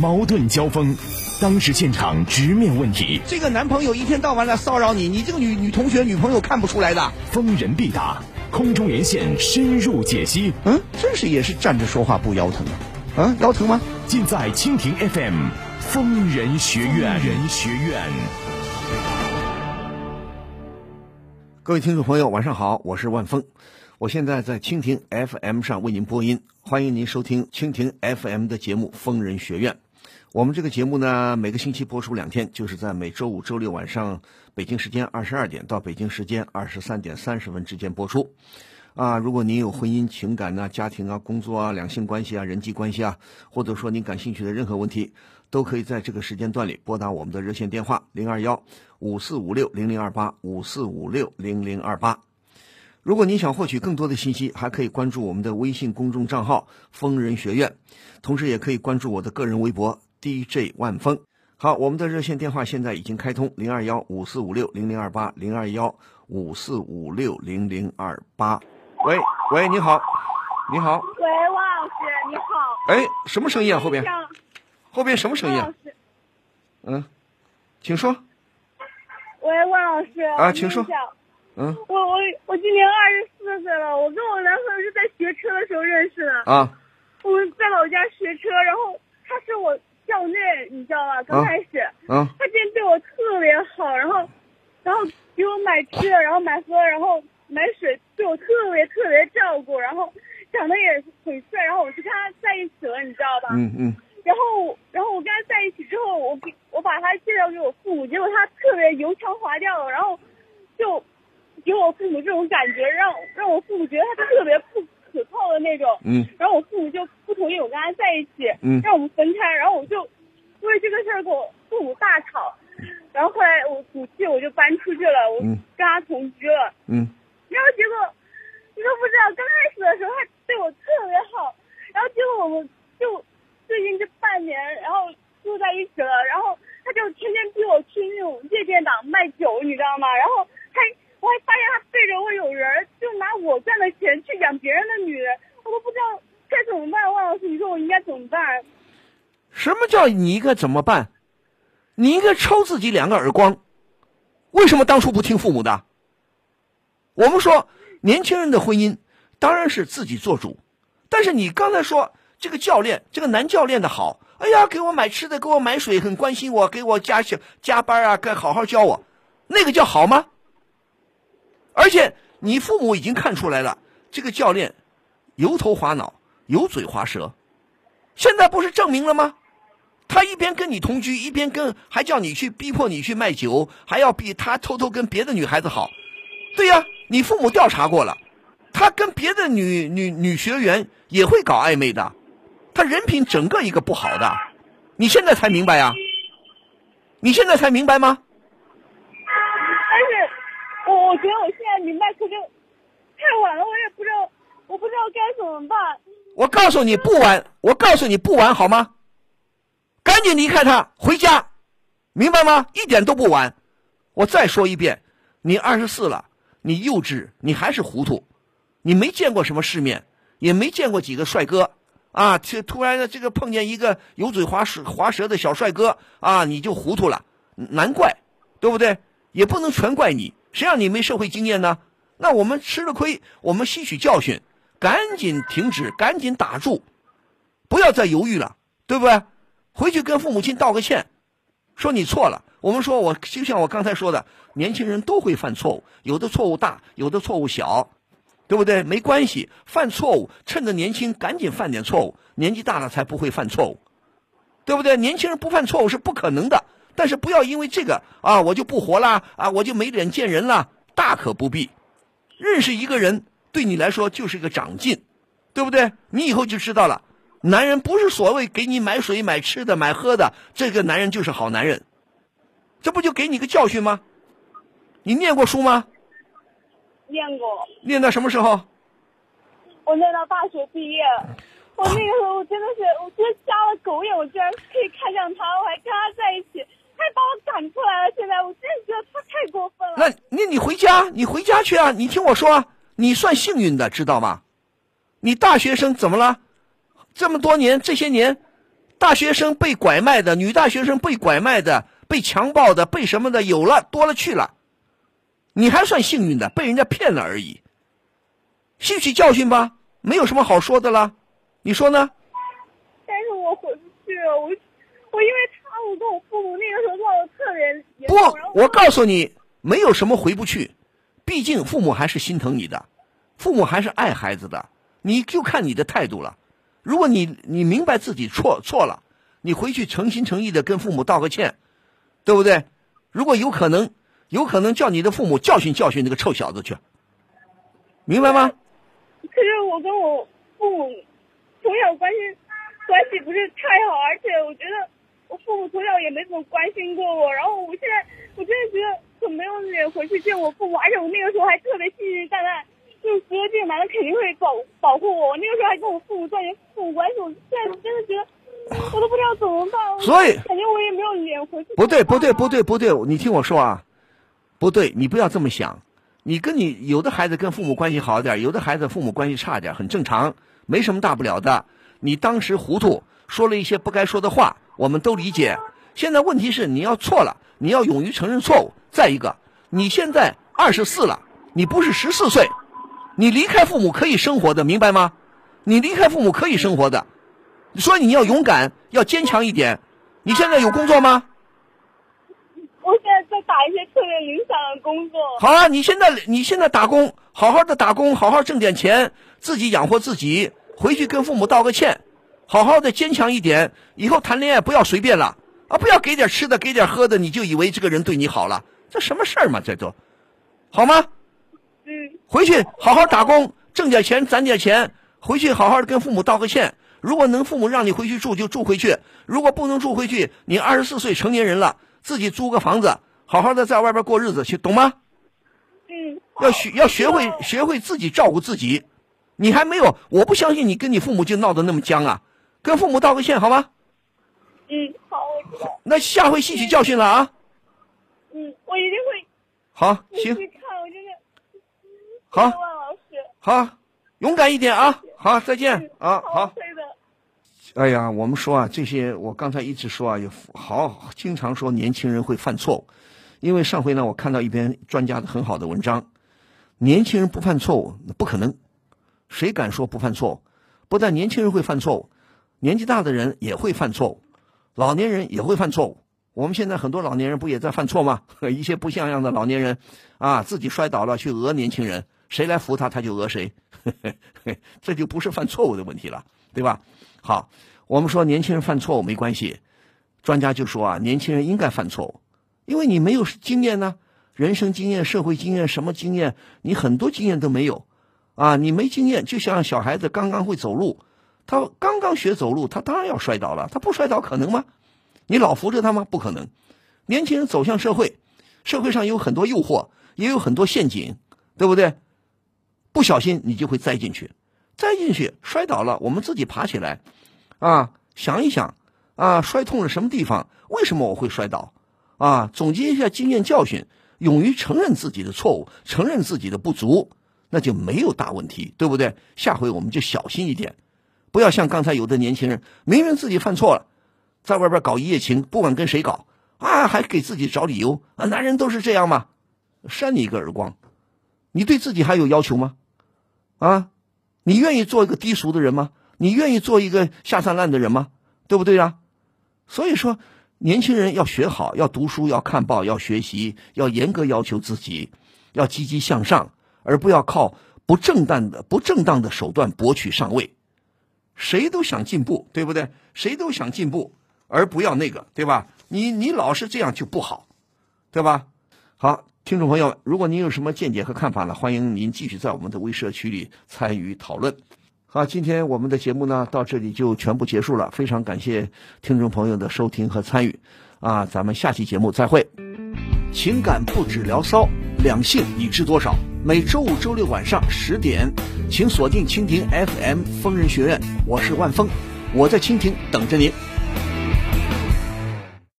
矛盾交锋，当时现场直面问题，这个男朋友一天到晚来骚扰你，你这个女女同学、女朋友看不出来的。逢人必答，空中连线深入解析。嗯，真是也是站着说话不腰疼啊。嗯，腰疼吗？尽在蜻蜓 FM 疯人学院。人学院。各位听众朋友，晚上好，我是万峰，我现在在蜻蜓 FM 上为您播音，欢迎您收听蜻蜓 FM 的节目《疯人学院》。我们这个节目呢，每个星期播出两天，就是在每周五、周六晚上北京时间二十二点到北京时间二十三点三十分之间播出。啊，如果您有婚姻、情感呐、家庭啊、工作啊、两性关系啊、人际关系啊，或者说您感兴趣的任何问题，都可以在这个时间段里拨打我们的热线电话零二幺五四五六零零二八五四五六零零二八。如果您想获取更多的信息，还可以关注我们的微信公众账号“疯人学院”，同时也可以关注我的个人微博 DJ 万峰。好，我们的热线电话现在已经开通零二幺五四五六零零二八零二幺五四五六零零二八。喂喂，你好，你好。喂，王老师，你好。哎，什么声音啊？后边？后边什么声音？啊？嗯，请说。喂，万老师。啊，请说。嗯。我我我今年二十四岁了，我跟我男朋友是在学车的时候认识的。啊。我们在老家学车，然后他是我校内，你知道吧？刚开始。嗯。他之前对我特别好，然后，然后给我买吃的，然后买喝，然后买水，对我特别特别照顾，然后长得也很帅，然后我就跟他在一起了，你知道吧？嗯嗯。然后，然后我跟他在一起之后，我给我把他介绍给我父母，结果他特别油腔滑调，然后就给我父母这种感觉，让让我父母觉得他特别不可靠的那种。嗯。然后我父母就不同意我跟他在一起，嗯，让我们分开。然后我就为这个事儿跟我父母大吵，然后后来我赌气，我就搬出去了，我跟他同居了。嗯。然后结果你都不知道，刚开始的时候他对我特别好，然后结果我们就。最近这半年，然后住在一起了，然后他就天天逼我去那种夜店档卖酒，你知道吗？然后他，我还发现他背着我有人，就拿我赚的钱去养别人的女人，我都不知道该怎么办。万老师，你说我应该怎么办？什么叫你应该怎么办？你应该抽自己两个耳光。为什么当初不听父母的？我们说年轻人的婚姻当然是自己做主，但是你刚才说。这个教练，这个男教练的好，哎呀，给我买吃的，给我买水，很关心我，给我加小加班啊，该好好教我，那个叫好吗？而且你父母已经看出来了，这个教练油头滑脑，油嘴滑舌，现在不是证明了吗？他一边跟你同居，一边跟还叫你去逼迫你去卖酒，还要逼他偷偷跟别的女孩子好，对呀，你父母调查过了，他跟别的女女女学员也会搞暧昧的。他人品整个一个不好的，你现在才明白呀？你现在才明白吗？我觉得我现在明白，可就太晚了，我也不知道，我不知道该怎么办。我告诉你不晚，我告诉你不晚，好吗？赶紧离开他，回家，明白吗？一点都不晚。我再说一遍，你二十四了，你幼稚，你还是糊涂，你没见过什么世面，也没见过几个帅哥。啊，突突然的这个碰见一个油嘴滑舌滑舌的小帅哥啊，你就糊涂了，难怪，对不对？也不能全怪你，谁让你没社会经验呢？那我们吃了亏，我们吸取教训，赶紧停止，赶紧打住，不要再犹豫了，对不对？回去跟父母亲道个歉，说你错了。我们说，我就像我刚才说的，年轻人都会犯错误，有的错误大，有的错误小。对不对？没关系，犯错误，趁着年轻赶紧犯点错误，年纪大了才不会犯错误，对不对？年轻人不犯错误是不可能的，但是不要因为这个啊，我就不活啦，啊，我就没脸见人啦，大可不必。认识一个人对你来说就是一个长进，对不对？你以后就知道了，男人不是所谓给你买水、买吃的、买喝的，这个男人就是好男人，这不就给你个教训吗？你念过书吗？念过，念到什么时候？我念到大学毕业。我那个时候，我真的是，我真瞎了狗眼，我居然可以看上他，我还跟他在一起，他还把我赶出来了。现在我真的觉得他太过分了。那那你回家，你回家去啊！你听我说，你算幸运的，知道吗？你大学生怎么了？这么多年，这些年，大学生被拐卖的，女大学生被拐卖的，被强暴的，被什么的，有了多了去了。你还算幸运的，被人家骗了而已。吸取教训吧，没有什么好说的了。你说呢？但是我回不去了，我我因为他，我跟我父母那个时候闹得特别不，我告诉你，没有什么回不去，毕竟父母还是心疼你的，父母还是爱孩子的，你就看你的态度了。如果你你明白自己错错了，你回去诚心诚意的跟父母道个歉，对不对？如果有可能，有可能叫你的父母教训教训那个臭小子去，明白吗？可是我跟我父母从小关系关系不是太好，而且我觉得我父母从小也没怎么关心过我，然后我现在我真的觉得很没有脸回去见我父母，而且我那个时候还特别信誓旦旦，就是觉得这个男的肯定会保保护我，我那个时候还跟我父母断绝父母关系，我现在真的觉得我都不知道怎么办，我所以感觉我也没有脸回去。不对，不对，不。对，不对，你听我说啊，不对，你不要这么想。你跟你有的孩子跟父母关系好一点，有的孩子父母关系差点，很正常，没什么大不了的。你当时糊涂，说了一些不该说的话，我们都理解。现在问题是你要错了，你要勇于承认错误。再一个，你现在二十四了，你不是十四岁，你离开父母可以生活的，明白吗？你离开父母可以生活的，所以你要勇敢，要坚强一点。你现在有工作吗？我现在在打一些特别零散的工作。好啊，你现在你现在打工，好好的打工，好好挣点钱，自己养活自己，回去跟父母道个歉，好好的坚强一点。以后谈恋爱不要随便了啊，不要给点吃的，给点喝的，你就以为这个人对你好了，这什么事儿嘛？这都，好吗？嗯，回去好好打工，挣点钱，攒点钱，回去好好的跟父母道个歉。如果能父母让你回去住就住回去，如果不能住回去，你二十四岁成年人了，自己租个房子，好好的在外边过日子去，懂吗？嗯，要学要学会学会自己照顾自己。你还没有，我不相信你跟你父母就闹得那么僵啊！跟父母道个歉好吗？嗯，好，我知道。那下回吸取教训了啊！嗯，我一定会好，行，继续看，我真的。好。好，勇敢一点啊！好，再见啊！好。哎呀，我们说啊，这些我刚才一直说啊，有好经常说年轻人会犯错误，因为上回呢，我看到一篇专家的很好的文章，年轻人不犯错误不可能，谁敢说不犯错误？不但年轻人会犯错误，年纪大的人也会犯错误，老年人也会犯错误。我们现在很多老年人不也在犯错吗？一些不像样的老年人啊，自己摔倒了去讹年轻人，谁来扶他他就讹谁，这就不是犯错误的问题了，对吧？好，我们说年轻人犯错误没关系，专家就说啊，年轻人应该犯错误，因为你没有经验呢，人生经验、社会经验、什么经验，你很多经验都没有，啊，你没经验，就像小孩子刚刚会走路，他刚刚学走路，他当然要摔倒了，他不摔倒可能吗？你老扶着他吗？不可能。年轻人走向社会，社会上有很多诱惑，也有很多陷阱，对不对？不小心你就会栽进去。栽进去摔倒了，我们自己爬起来，啊，想一想，啊，摔痛了什么地方？为什么我会摔倒？啊，总结一下经验教训，勇于承认自己的错误，承认自己的不足，那就没有大问题，对不对？下回我们就小心一点，不要像刚才有的年轻人，明明自己犯错了，在外边搞一夜情，不管跟谁搞，啊，还给自己找理由啊，男人都是这样吗？扇你一个耳光，你对自己还有要求吗？啊？你愿意做一个低俗的人吗？你愿意做一个下三滥的人吗？对不对呀？所以说，年轻人要学好，要读书，要看报，要学习，要严格要求自己，要积极向上，而不要靠不正当的、不正当的手段博取上位。谁都想进步，对不对？谁都想进步，而不要那个，对吧？你你老是这样就不好，对吧？好。听众朋友，如果您有什么见解和看法呢？欢迎您继续在我们的微社区里参与讨论。好，今天我们的节目呢到这里就全部结束了，非常感谢听众朋友的收听和参与。啊，咱们下期节目再会。情感不止聊骚，两性你知多少？每周五、周六晚上十点，请锁定蜻蜓 FM 疯人学院，我是万峰，我在蜻蜓等着您。